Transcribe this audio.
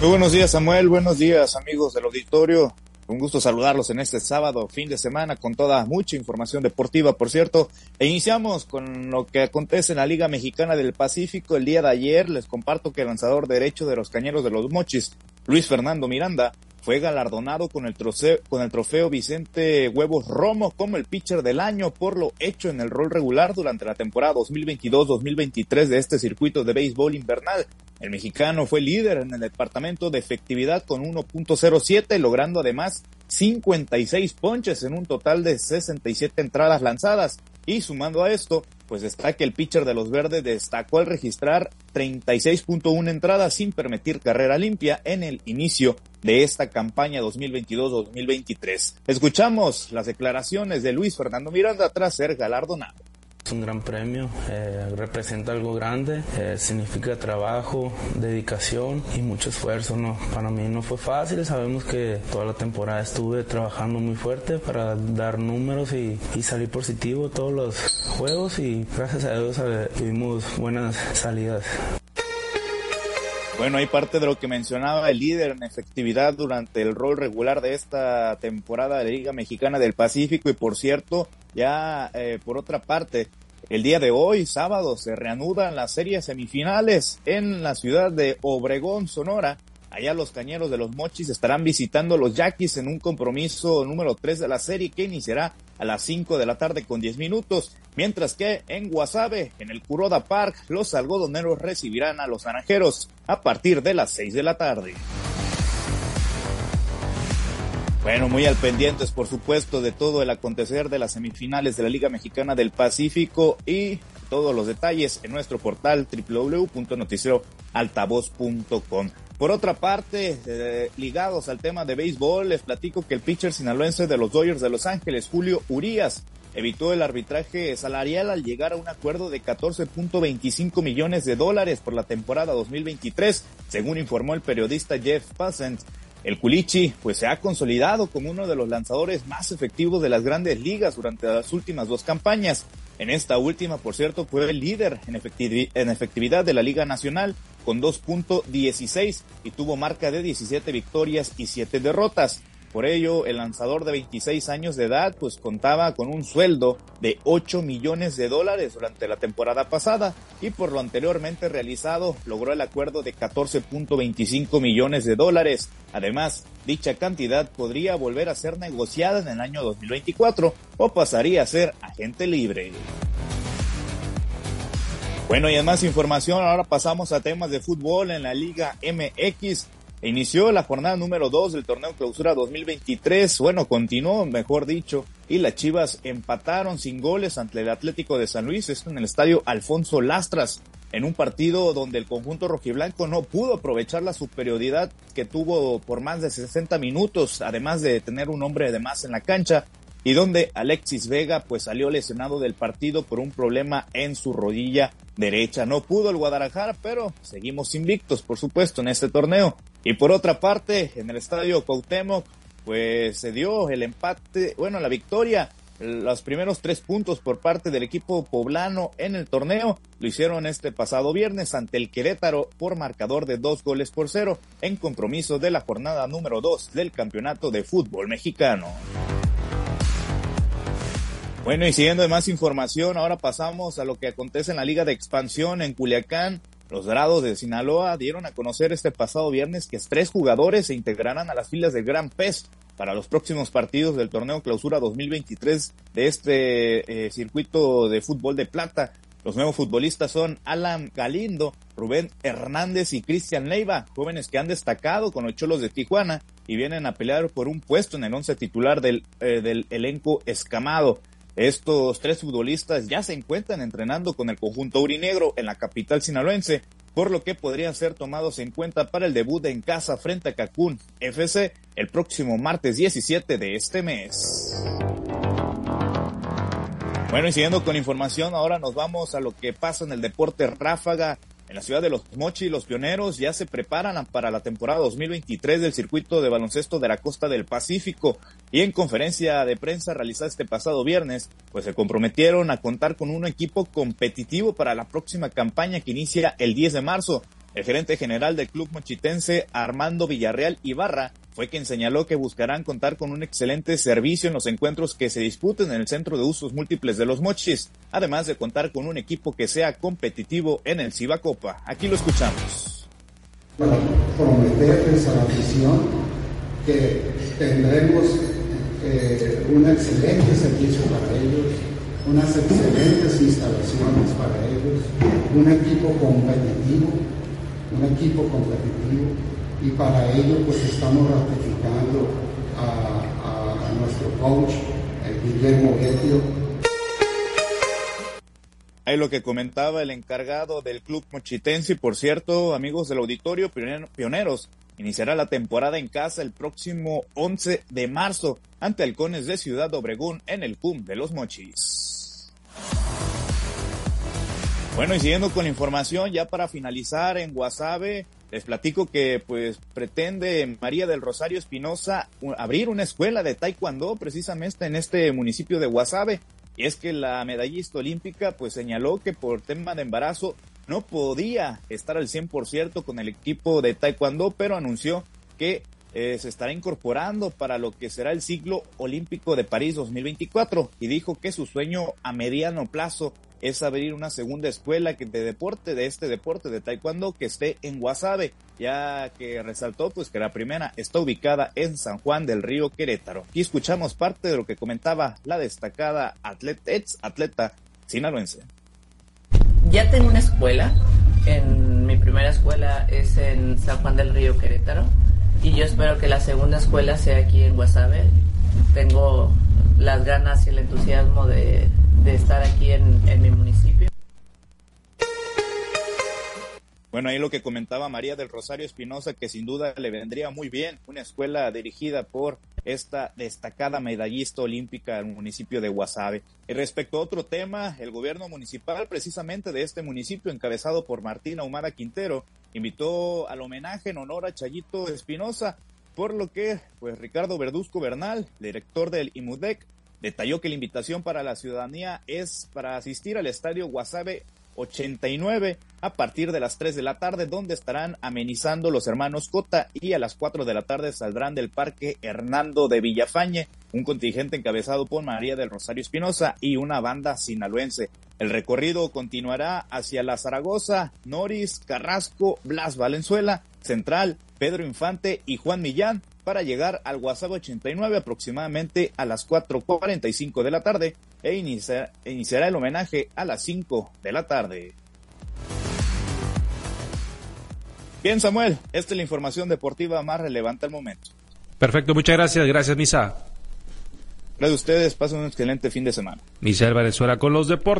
Muy buenos días, Samuel. Buenos días, amigos del auditorio. Un gusto saludarlos en este sábado, fin de semana, con toda mucha información deportiva, por cierto. E iniciamos con lo que acontece en la Liga Mexicana del Pacífico. El día de ayer les comparto que el lanzador derecho de los Cañeros de los Mochis, Luis Fernando Miranda, fue galardonado con el, trofeo, con el trofeo Vicente Huevos Romo como el pitcher del año por lo hecho en el rol regular durante la temporada 2022-2023 de este circuito de béisbol invernal. El mexicano fue líder en el departamento de efectividad con 1.07, logrando además 56 ponches en un total de 67 entradas lanzadas. Y sumando a esto, pues está que el pitcher de los verdes destacó al registrar 36.1 entradas sin permitir carrera limpia en el inicio de esta campaña 2022-2023. Escuchamos las declaraciones de Luis Fernando Miranda tras ser galardonado. Es un gran premio, eh, representa algo grande, eh, significa trabajo, dedicación y mucho esfuerzo. ¿no? Para mí no fue fácil, sabemos que toda la temporada estuve trabajando muy fuerte para dar números y, y salir positivo todos los juegos y gracias a Dios eh, tuvimos buenas salidas. Bueno, hay parte de lo que mencionaba el líder en efectividad durante el rol regular de esta temporada de Liga Mexicana del Pacífico y por cierto, ya eh, por otra parte, el día de hoy, sábado, se reanudan las series semifinales en la ciudad de Obregón, Sonora. Allá los cañeros de los Mochis estarán visitando los Yaquis en un compromiso número 3 de la serie que iniciará a las 5 de la tarde con 10 minutos, mientras que en Guasave, en el Kuroda Park, los algodoneros recibirán a los naranjeros a partir de las 6 de la tarde. Bueno, muy al pendientes, por supuesto, de todo el acontecer de las semifinales de la Liga Mexicana del Pacífico y todos los detalles en nuestro portal www.noticieroaltavoz.com. Por otra parte, eh, ligados al tema de béisbol, les platico que el pitcher sinaloense de los Dodgers de Los Ángeles, Julio Urías, evitó el arbitraje salarial al llegar a un acuerdo de 14.25 millones de dólares por la temporada 2023, según informó el periodista Jeff Passant. El Culichi pues se ha consolidado como uno de los lanzadores más efectivos de las grandes ligas durante las últimas dos campañas. En esta última, por cierto, fue el líder en efectividad de la Liga Nacional con 2.16 y tuvo marca de 17 victorias y 7 derrotas. Por ello, el lanzador de 26 años de edad pues contaba con un sueldo de 8 millones de dólares durante la temporada pasada y por lo anteriormente realizado logró el acuerdo de 14.25 millones de dólares. Además, dicha cantidad podría volver a ser negociada en el año 2024 o pasaría a ser agente libre. Bueno, y en más información, ahora pasamos a temas de fútbol en la Liga MX. Inició la jornada número 2 del torneo clausura 2023. Bueno, continuó, mejor dicho, y las Chivas empataron sin goles ante el Atlético de San Luis, esto en el estadio Alfonso Lastras, en un partido donde el conjunto rojiblanco no pudo aprovechar la superioridad que tuvo por más de 60 minutos, además de tener un hombre de más en la cancha, y donde Alexis Vega pues salió lesionado del partido por un problema en su rodilla derecha. No pudo el Guadalajara, pero seguimos invictos, por supuesto, en este torneo. Y por otra parte, en el estadio Cuauhtémoc, pues se dio el empate, bueno, la victoria, los primeros tres puntos por parte del equipo poblano en el torneo lo hicieron este pasado viernes ante el Querétaro por marcador de dos goles por cero en compromiso de la jornada número dos del campeonato de fútbol mexicano. Bueno, y siguiendo de más información, ahora pasamos a lo que acontece en la Liga de Expansión en Culiacán. Los Dorados de Sinaloa dieron a conocer este pasado viernes que tres jugadores se integrarán a las filas del Gran Pez para los próximos partidos del torneo Clausura 2023 de este eh, circuito de fútbol de plata. Los nuevos futbolistas son Alan Galindo, Rubén Hernández y Cristian Leiva, jóvenes que han destacado con los Cholos de Tijuana y vienen a pelear por un puesto en el once titular del, eh, del elenco escamado. Estos tres futbolistas ya se encuentran entrenando con el conjunto urinegro en la capital sinaloense, por lo que podrían ser tomados en cuenta para el debut en casa frente a Cancún FC el próximo martes 17 de este mes. Bueno, y siguiendo con información, ahora nos vamos a lo que pasa en el deporte ráfaga en la ciudad de Los Mochi, los pioneros ya se preparan para la temporada 2023 del circuito de baloncesto de la costa del Pacífico y en conferencia de prensa realizada este pasado viernes, pues se comprometieron a contar con un equipo competitivo para la próxima campaña que inicia el 10 de marzo. El gerente general del club mochitense, Armando Villarreal Ibarra, fue quien señaló que buscarán contar con un excelente servicio en los encuentros que se disputen en el Centro de Usos Múltiples de los Mochis, además de contar con un equipo que sea competitivo en el Ciba Copa. Aquí lo escuchamos. Para prometerles a la afición que tendremos eh, un excelente servicio para ellos, unas excelentes instalaciones para ellos, un equipo competitivo un equipo competitivo y para ello pues estamos ratificando a, nuestro coach, Guillermo Guetio. Ahí lo que comentaba el encargado del club mochitense y por cierto, amigos del auditorio, pioneros, iniciará la temporada en casa el próximo 11 de marzo ante Halcones de Ciudad Obregón en el PUM de los Mochis. Bueno, y siguiendo con la información, ya para finalizar en Guasave, les platico que pues pretende María del Rosario Espinosa abrir una escuela de taekwondo precisamente en este municipio de Guasave. Y es que la medallista olímpica pues señaló que por tema de embarazo no podía estar al 100% con el equipo de taekwondo, pero anunció que eh, se estará incorporando para lo que será el siglo olímpico de París 2024 y dijo que su sueño a mediano plazo es abrir una segunda escuela de deporte, de este deporte de taekwondo que esté en Guasave, ya que resaltó pues que la primera está ubicada en San Juan del Río Querétaro. Aquí escuchamos parte de lo que comentaba la destacada atleta, ex atleta sinaloense. Ya tengo una escuela, en mi primera escuela es en San Juan del Río Querétaro y yo espero que la segunda escuela sea aquí en Guasave. Tengo las ganas y el entusiasmo de Bueno, ahí lo que comentaba María del Rosario Espinosa, que sin duda le vendría muy bien una escuela dirigida por esta destacada medallista olímpica del municipio de Guasave. Y respecto a otro tema, el gobierno municipal, precisamente de este municipio, encabezado por Martín Ahumada Quintero, invitó al homenaje en honor a Chayito Espinosa, por lo que, pues Ricardo Verduzco Bernal, director del IMUDEC, Detalló que la invitación para la ciudadanía es para asistir al estadio Guasave 89 a partir de las 3 de la tarde, donde estarán amenizando los hermanos Cota y a las 4 de la tarde saldrán del Parque Hernando de Villafañe, un contingente encabezado por María del Rosario Espinosa y una banda sinaloense. El recorrido continuará hacia la Zaragoza, Noris, Carrasco, Blas Valenzuela, Central, Pedro Infante y Juan Millán, para llegar al WhatsApp 89 aproximadamente a las 4.45 de la tarde e, e iniciará el homenaje a las 5 de la tarde. Bien, Samuel, esta es la información deportiva más relevante al momento. Perfecto, muchas gracias. Gracias, Misa. Gracias a ustedes, pasen un excelente fin de semana. Misa Venezuela con los deportes.